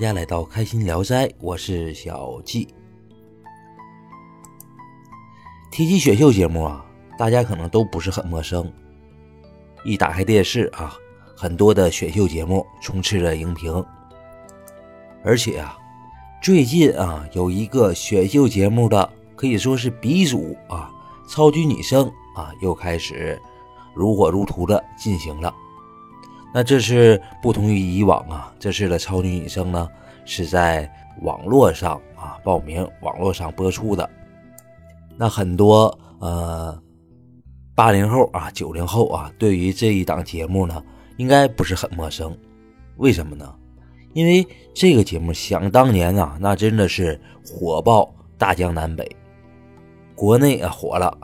大家来到开心聊斋，我是小季。提起选秀节目啊，大家可能都不是很陌生。一打开电视啊，很多的选秀节目充斥着荧屏。而且啊，最近啊，有一个选秀节目的可以说是鼻祖啊，超级女声啊，又开始如火如荼的进行了。那这是不同于以往啊，这次的超级女声呢是在网络上啊报名，网络上播出的。那很多呃八零后啊、九零后啊，对于这一档节目呢，应该不是很陌生。为什么呢？因为这个节目想当年啊，那真的是火爆大江南北，国内啊火了，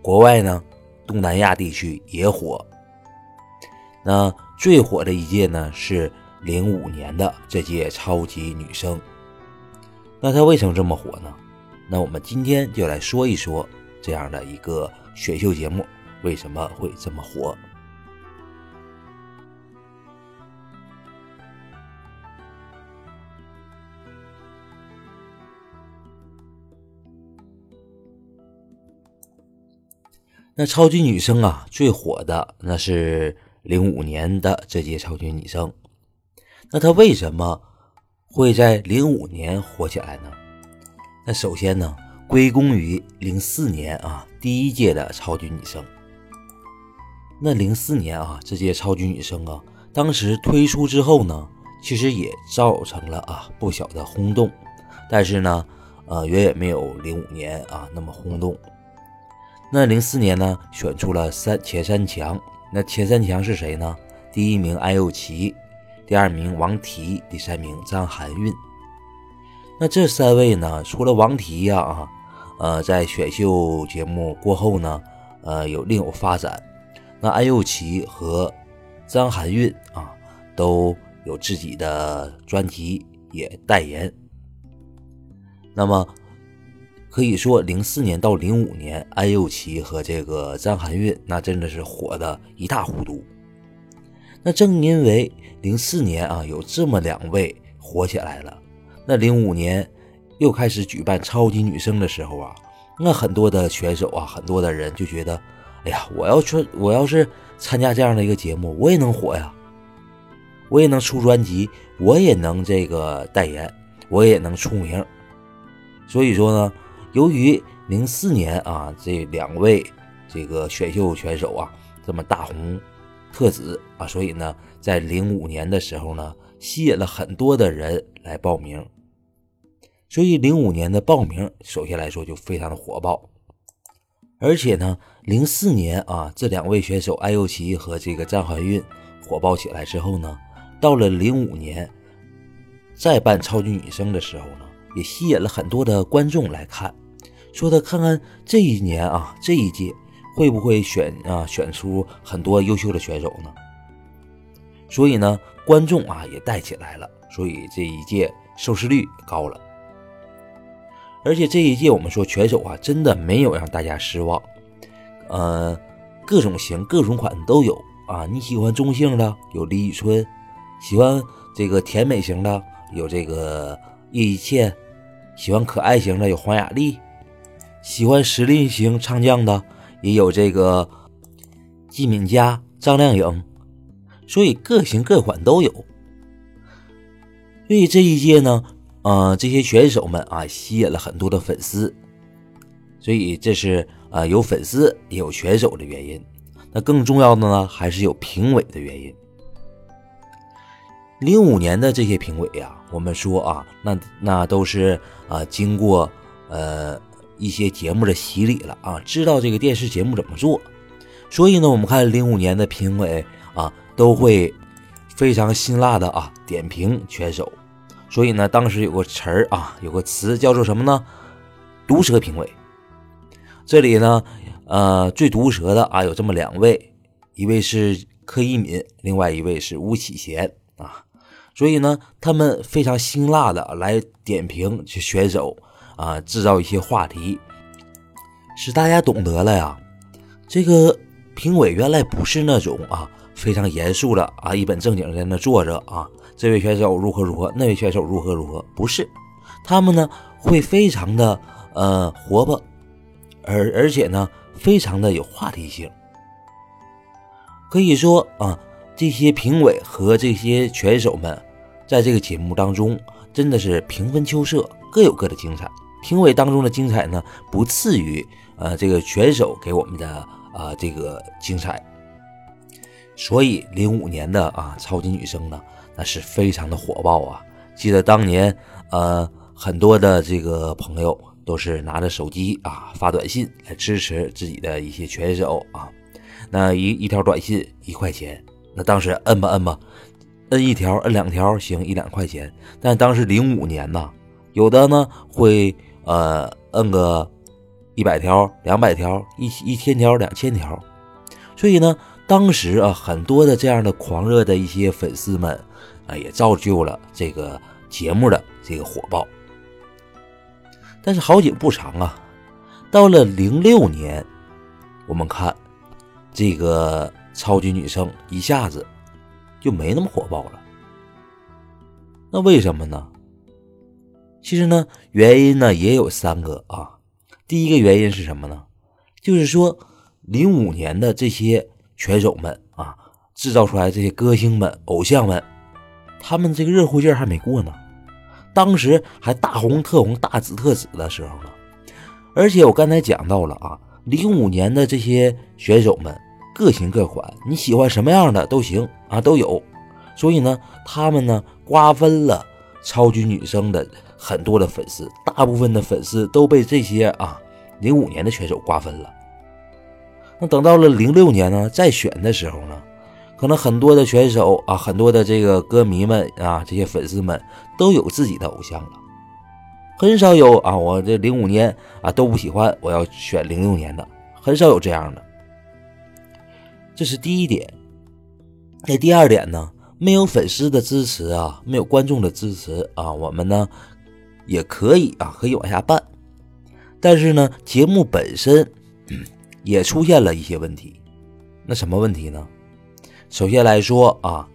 国外呢东南亚地区也火。那最火的一届呢是零五年的这届超级女声。那她为什么这么火呢？那我们今天就来说一说这样的一个选秀节目为什么会这么火。那超级女声啊，最火的那是。零五年的这届超级女声，那她为什么会在零五年火起来呢？那首先呢，归功于零四年啊第一届的超级女声。那零四年啊这届超级女声啊，当时推出之后呢，其实也造成了啊不小的轰动，但是呢，呃远远没有零五年啊那么轰动。那零四年呢，选出了三前三强。那前三强是谁呢？第一名安又琪，第二名王提，第三名张含韵。那这三位呢，除了王提呀啊，呃，在选秀节目过后呢，呃，有另有发展。那安又琪和张含韵啊，都有自己的专辑，也代言。那么。可以说，零四年到零五年，安又琪和这个张含韵那真的是火的一塌糊涂。那正因为零四年啊有这么两位火起来了，那零五年又开始举办超级女声的时候啊，那很多的选手啊，很多的人就觉得，哎呀，我要去，我要是参加这样的一个节目，我也能火呀，我也能出专辑，我也能这个代言，我也能出名。所以说呢。由于零四年啊，这两位这个选秀选手啊这么大红特紫啊，所以呢，在零五年的时候呢，吸引了很多的人来报名。所以零五年的报名，首先来说就非常的火爆。而且呢，零四年啊，这两位选手安又琪和这个张含韵火爆起来之后呢，到了零五年再办超级女声的时候呢。也吸引了很多的观众来看，说的看看这一年啊，这一届会不会选啊选出很多优秀的选手呢？所以呢，观众啊也带起来了，所以这一届收视率高了。而且这一届我们说拳手啊，真的没有让大家失望，呃，各种型、各种款都有啊。你喜欢中性的有李宇春，喜欢这个甜美型的有这个叶一茜。喜欢可爱型的有黄雅莉，喜欢实力型唱将的也有这个季敏佳、张靓颖，所以各型各款都有。所以这一届呢，呃，这些选手们啊，吸引了很多的粉丝，所以这是呃有粉丝也有选手的原因。那更重要的呢，还是有评委的原因。零五年的这些评委呀，我们说啊，那那都是啊经过呃一些节目的洗礼了啊，知道这个电视节目怎么做，所以呢，我们看零五年的评委啊，都会非常辛辣的啊点评选手，所以呢，当时有个词儿啊，有个词叫做什么呢？毒舌评委。这里呢，呃，最毒舌的啊有这么两位，一位是柯以敏，另外一位是巫启贤啊。所以呢，他们非常辛辣的来点评这选手啊，制造一些话题，使大家懂得了呀。这个评委原来不是那种啊非常严肃的啊一本正经在那坐着啊，这位选手如何如何，那位选手如何如何，不是，他们呢会非常的呃活泼，而而且呢非常的有话题性。可以说啊，这些评委和这些选手们在这个节目当中真的是平分秋色，各有各的精彩。评委当中的精彩呢，不次于呃这个选手给我们的啊这个精彩。所以零五年的啊超级女声呢，那是非常的火爆啊！记得当年呃很多的这个朋友都是拿着手机啊发短信来支持自己的一些选手啊。那一一条短信一块钱，那当时摁吧摁吧，摁一条摁两条行一两块钱。但当时零五年呐，有的呢会呃摁个一百条、两百条、一一千条、两千条。所以呢，当时啊很多的这样的狂热的一些粉丝们啊，也造就了这个节目的这个火爆。但是好景不长啊，到了零六年，我们看。这个超级女声一下子就没那么火爆了，那为什么呢？其实呢，原因呢也有三个啊。第一个原因是什么呢？就是说，零五年的这些选手们啊，制造出来这些歌星们、偶像们，他们这个热乎劲儿还没过呢，当时还大红特红、大紫特紫的时候呢。而且我刚才讲到了啊，零五年的这些选手们。各型各款，你喜欢什么样的都行啊，都有。所以呢，他们呢瓜分了超级女生的很多的粉丝，大部分的粉丝都被这些啊零五年的选手瓜分了。那等到了零六年呢，再选的时候呢，可能很多的选手啊，很多的这个歌迷们啊，这些粉丝们都有自己的偶像了，很少有啊，我这零五年啊都不喜欢，我要选零六年的，很少有这样的。这是第一点，那第二点呢？没有粉丝的支持啊，没有观众的支持啊，我们呢也可以啊，可以往下办。但是呢，节目本身也出现了一些问题。那什么问题呢？首先来说啊，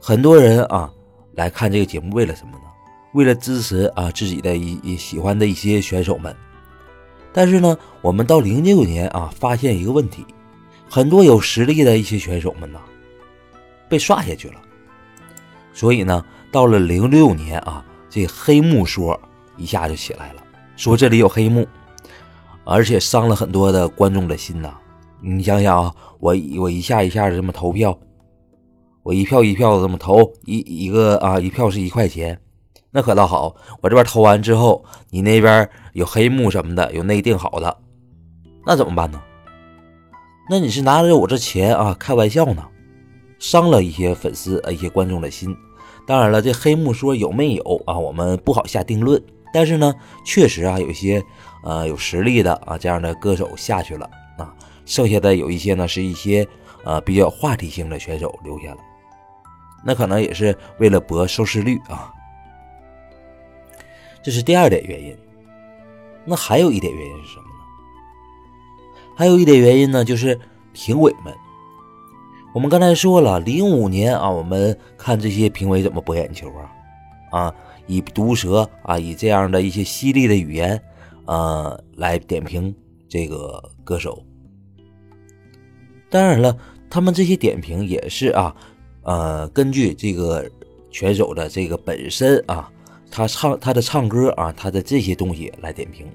很多人啊来看这个节目为了什么呢？为了支持啊自己的一一喜欢的一些选手们。但是呢，我们到零六年啊，发现一个问题。很多有实力的一些选手们呢，被刷下去了。所以呢，到了零六年啊，这黑幕说一下就起来了，说这里有黑幕，而且伤了很多的观众的心呐。你想想啊，我我一下一下的这么投票，我一票一票的这么投，一一个啊一票是一块钱，那可倒好。我这边投完之后，你那边有黑幕什么的，有内定好的，那怎么办呢？那你是拿着我这钱啊开玩笑呢，伤了一些粉丝啊一些观众的心。当然了，这黑幕说有没有啊，我们不好下定论。但是呢，确实啊，有一些呃有实力的啊这样的歌手下去了啊，剩下的有一些呢是一些呃比较话题性的选手留下了。那可能也是为了博收视率啊。这是第二点原因。那还有一点原因是什么呢？还有一点原因呢，就是评委们。我们刚才说了，零五年啊，我们看这些评委怎么博眼球啊，啊，以毒舌啊，以这样的一些犀利的语言，呃，来点评这个歌手。当然了，他们这些点评也是啊，呃，根据这个选手的这个本身啊，他唱他的唱歌啊，他的这些东西来点评。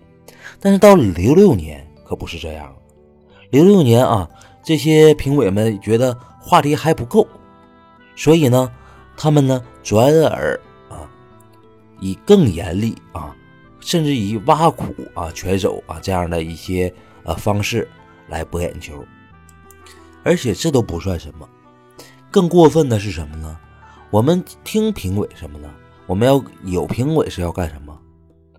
但是到了零六年，可不是这样。零六年啊，这些评委们觉得话题还不够，所以呢，他们呢转而啊，以更严厉啊，甚至以挖苦啊拳手啊这样的一些呃方式来博眼球，而且这都不算什么，更过分的是什么呢？我们听评委什么呢？我们要有评委是要干什么？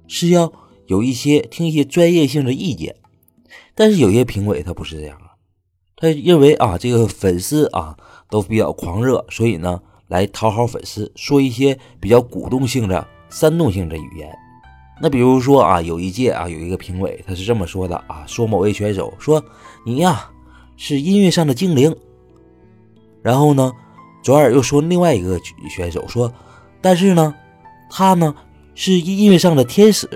是要有一些听一些专业性的意见。但是有些评委他不是这样，他认为啊这个粉丝啊都比较狂热，所以呢来讨好粉丝，说一些比较鼓动性的、煽动性的语言。那比如说啊有一届啊有一个评委他是这么说的啊，说某位选手说你呀是音乐上的精灵，然后呢转而又说另外一个选手说，但是呢，他呢是音乐上的天使，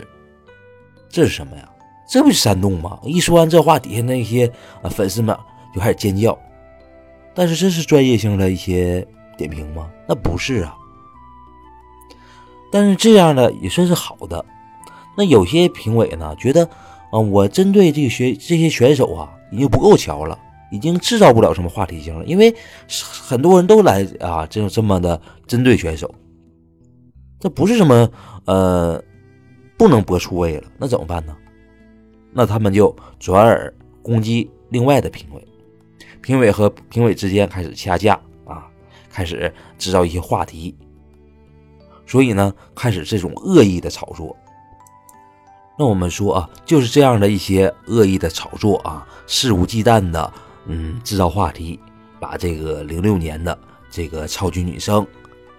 这是什么呀？这不是煽动吗？一说完这话，底下那些啊粉丝们就开始尖叫。但是这是专业性的一些点评吗？那不是啊。但是这样的也算是好的。那有些评委呢觉得，啊，我针对这个选这些选手啊，已经不够瞧了。已经制造不了什么话题性了，因为很多人都来啊，这种这么的针对选手，这不是什么呃不能播出位了，那怎么办呢？那他们就转而攻击另外的评委，评委和评委之间开始掐架啊，开始制造一些话题，所以呢，开始这种恶意的炒作。那我们说啊，就是这样的一些恶意的炒作啊，肆无忌惮的。嗯，制造话题，把这个零六年的这个超级女声，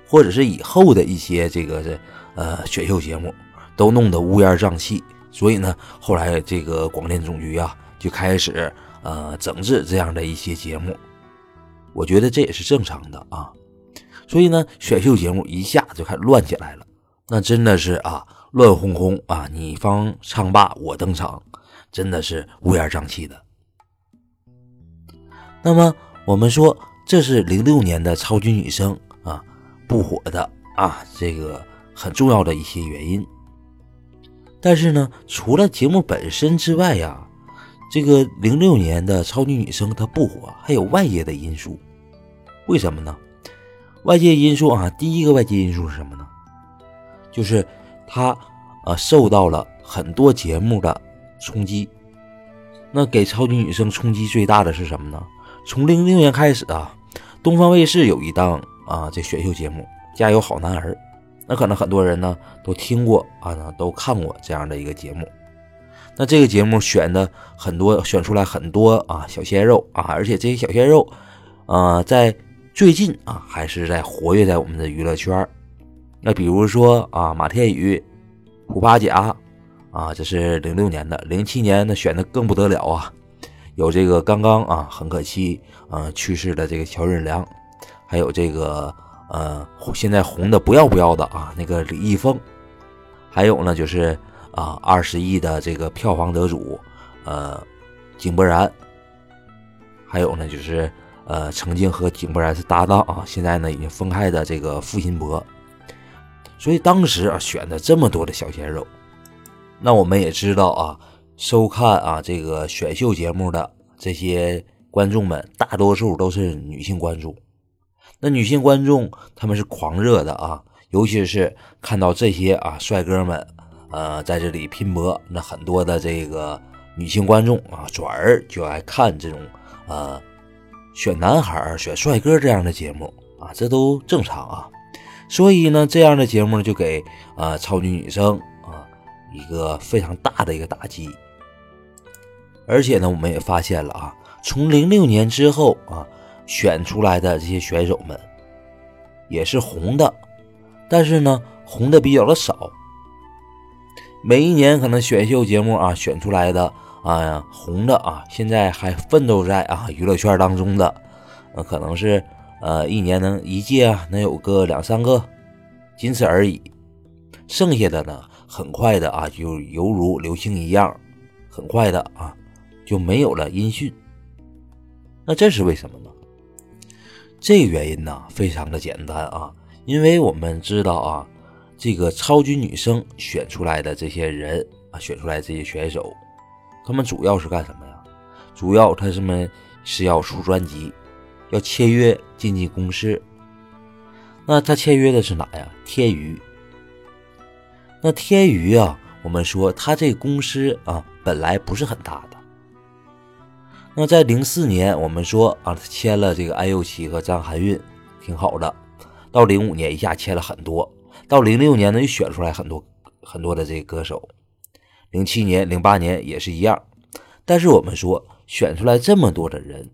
或者是以后的一些这个这呃选秀节目，都弄得乌烟瘴气。所以呢，后来这个广电总局啊，就开始呃整治这样的一些节目。我觉得这也是正常的啊。所以呢，选秀节目一下就开始乱起来了，那真的是啊，乱哄哄啊，你方唱罢我登场，真的是乌烟瘴气的。那么我们说这是零六年的超级女声啊不火的啊这个很重要的一些原因。但是呢，除了节目本身之外呀，这个零六年的超级女声它不火，还有外界的因素。为什么呢？外界因素啊，第一个外界因素是什么呢？就是它啊受到了很多节目的冲击。那给超级女声冲击最大的是什么呢？从零六年开始啊，东方卫视有一档啊这选秀节目《加油好男儿》，那可能很多人呢都听过啊，都看过这样的一个节目。那这个节目选的很多，选出来很多啊小鲜肉啊，而且这些小鲜肉啊在最近啊还是在活跃在我们的娱乐圈。那比如说啊马天宇、胡巴甲啊，这是零六年的，零七年那选的更不得了啊。有这个刚刚啊，很可惜啊去世的这个乔任梁，还有这个呃现在红的不要不要的啊那个李易峰，还有呢就是啊二十亿的这个票房得主呃井柏然，还有呢就是呃曾经和井柏然是搭档啊，现在呢已经分开的这个付辛博，所以当时啊选的这么多的小鲜肉，那我们也知道啊。收看啊，这个选秀节目的这些观众们，大多数都是女性观众。那女性观众他们是狂热的啊，尤其是看到这些啊帅哥们，呃，在这里拼搏，那很多的这个女性观众啊，转而就爱看这种呃选男孩、选帅哥这样的节目啊，这都正常啊。所以呢，这样的节目就给啊超级女生啊一个非常大的一个打击。而且呢，我们也发现了啊，从零六年之后啊，选出来的这些选手们也是红的，但是呢，红的比较的少。每一年可能选秀节目啊选出来的啊红的啊，现在还奋斗在啊娱乐圈当中的，呃，可能是呃一年能一届啊能有个两三个，仅此而已。剩下的呢，很快的啊，就犹如流星一样，很快的啊。就没有了音讯，那这是为什么呢？这个原因呢，非常的简单啊，因为我们知道啊，这个超级女声选出来的这些人啊，选出来这些选手，他们主要是干什么呀？主要他们是要出专辑，要签约经纪公司。那他签约的是哪呀？天娱。那天娱啊，我们说他这个公司啊，本来不是很大的。那在零四年，我们说啊，他签了这个安又琪和张含韵，挺好的。到零五年一下签了很多，到零六年呢又选出来很多很多的这个歌手，零七年、零八年也是一样。但是我们说选出来这么多的人，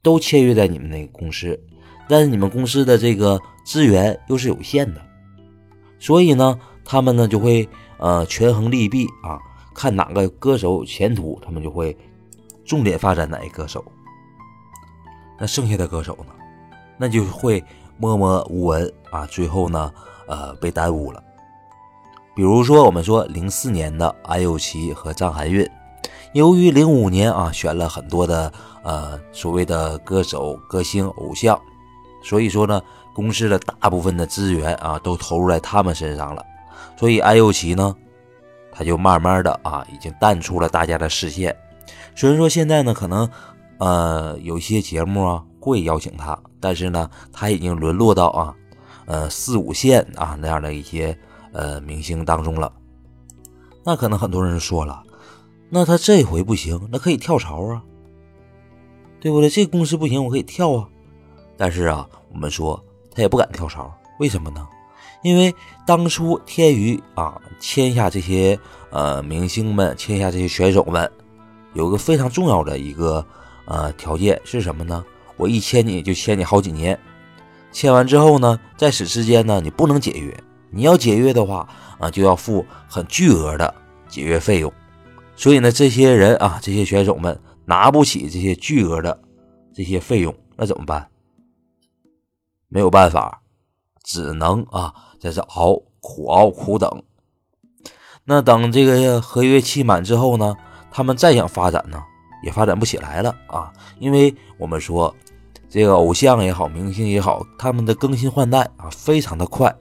都签约在你们那个公司，但是你们公司的这个资源又是有限的，所以呢，他们呢就会呃权衡利弊啊，看哪个歌手有前途，他们就会。重点发展哪一歌手？那剩下的歌手呢？那就会默默无闻啊，最后呢，呃，被耽误了。比如说，我们说零四年的安又琪和张含韵，由于零五年啊选了很多的呃所谓的歌手、歌星、偶像，所以说呢，公司的大部分的资源啊都投入在他们身上了，所以安又琪呢，他就慢慢的啊已经淡出了大家的视线。虽然说现在呢，可能呃有些节目啊会邀请他，但是呢，他已经沦落到啊呃四五线啊那样的一些。呃，明星当中了，那可能很多人说了，那他这回不行，那可以跳槽啊，对不对？这公司不行，我可以跳啊。但是啊，我们说他也不敢跳槽，为什么呢？因为当初天娱啊签下这些呃明星们，签下这些选手们，有个非常重要的一个呃条件是什么呢？我一签你就签你好几年，签完之后呢，在此之间呢，你不能解约。你要解约的话啊，就要付很巨额的解约费用，所以呢，这些人啊，这些选手们拿不起这些巨额的这些费用，那怎么办？没有办法，只能啊，在这熬苦熬苦等。那等这个合约期满之后呢，他们再想发展呢，也发展不起来了啊，因为我们说这个偶像也好，明星也好，他们的更新换代啊，非常的快。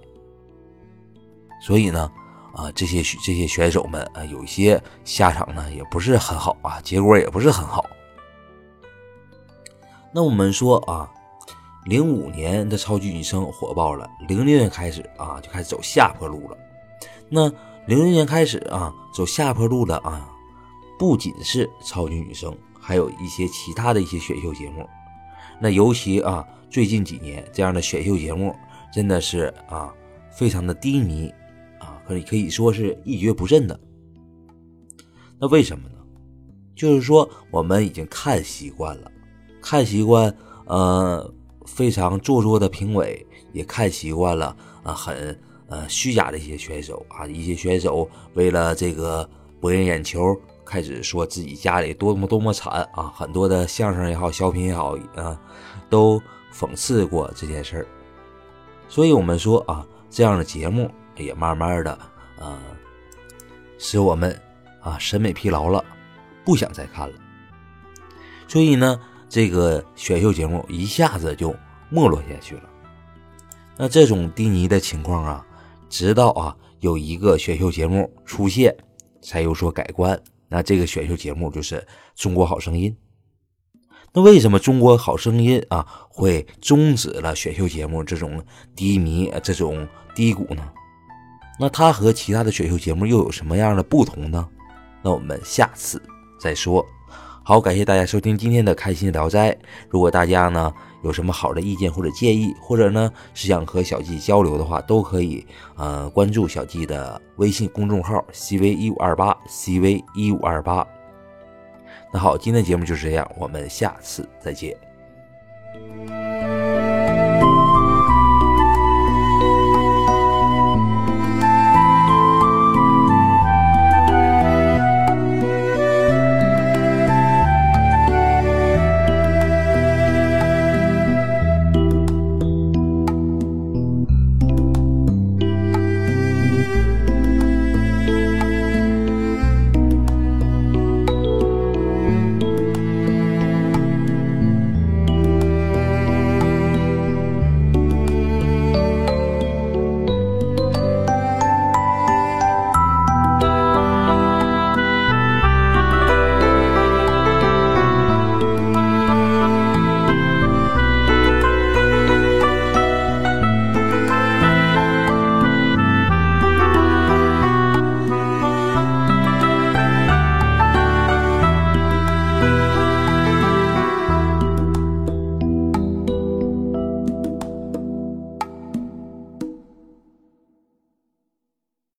所以呢，啊，这些这些选手们啊，有一些下场呢也不是很好啊，结果也不是很好。那我们说啊，零五年的超级女声火爆了，零六年开始啊就开始走下坡路了。那零六年开始啊走下坡路的啊，不仅是超级女声，还有一些其他的一些选秀节目。那尤其啊最近几年这样的选秀节目真的是啊非常的低迷啊。可以可以说是一蹶不振的。那为什么呢？就是说我们已经看习惯了，看习惯呃非常做作的评委，也看习惯了啊很呃虚假的一些选手啊，一些选手为了这个博人眼球，开始说自己家里多么多么惨啊，很多的相声也好，小品也好啊，都讽刺过这件事儿。所以我们说啊，这样的节目。也慢慢的，呃，使我们啊审美疲劳了，不想再看了。所以呢，这个选秀节目一下子就没落下去了。那这种低迷的情况啊，直到啊有一个选秀节目出现，才有所改观。那这个选秀节目就是《中国好声音》。那为什么《中国好声音》啊会终止了选秀节目这种低迷、这种低谷呢？那它和其他的选秀节目又有什么样的不同呢？那我们下次再说。好，感谢大家收听今天的开心聊斋。如果大家呢有什么好的意见或者建议，或者呢是想和小季交流的话，都可以呃关注小季的微信公众号 cv 一五二八 cv 一五二八。那好，今天的节目就是这样，我们下次再见。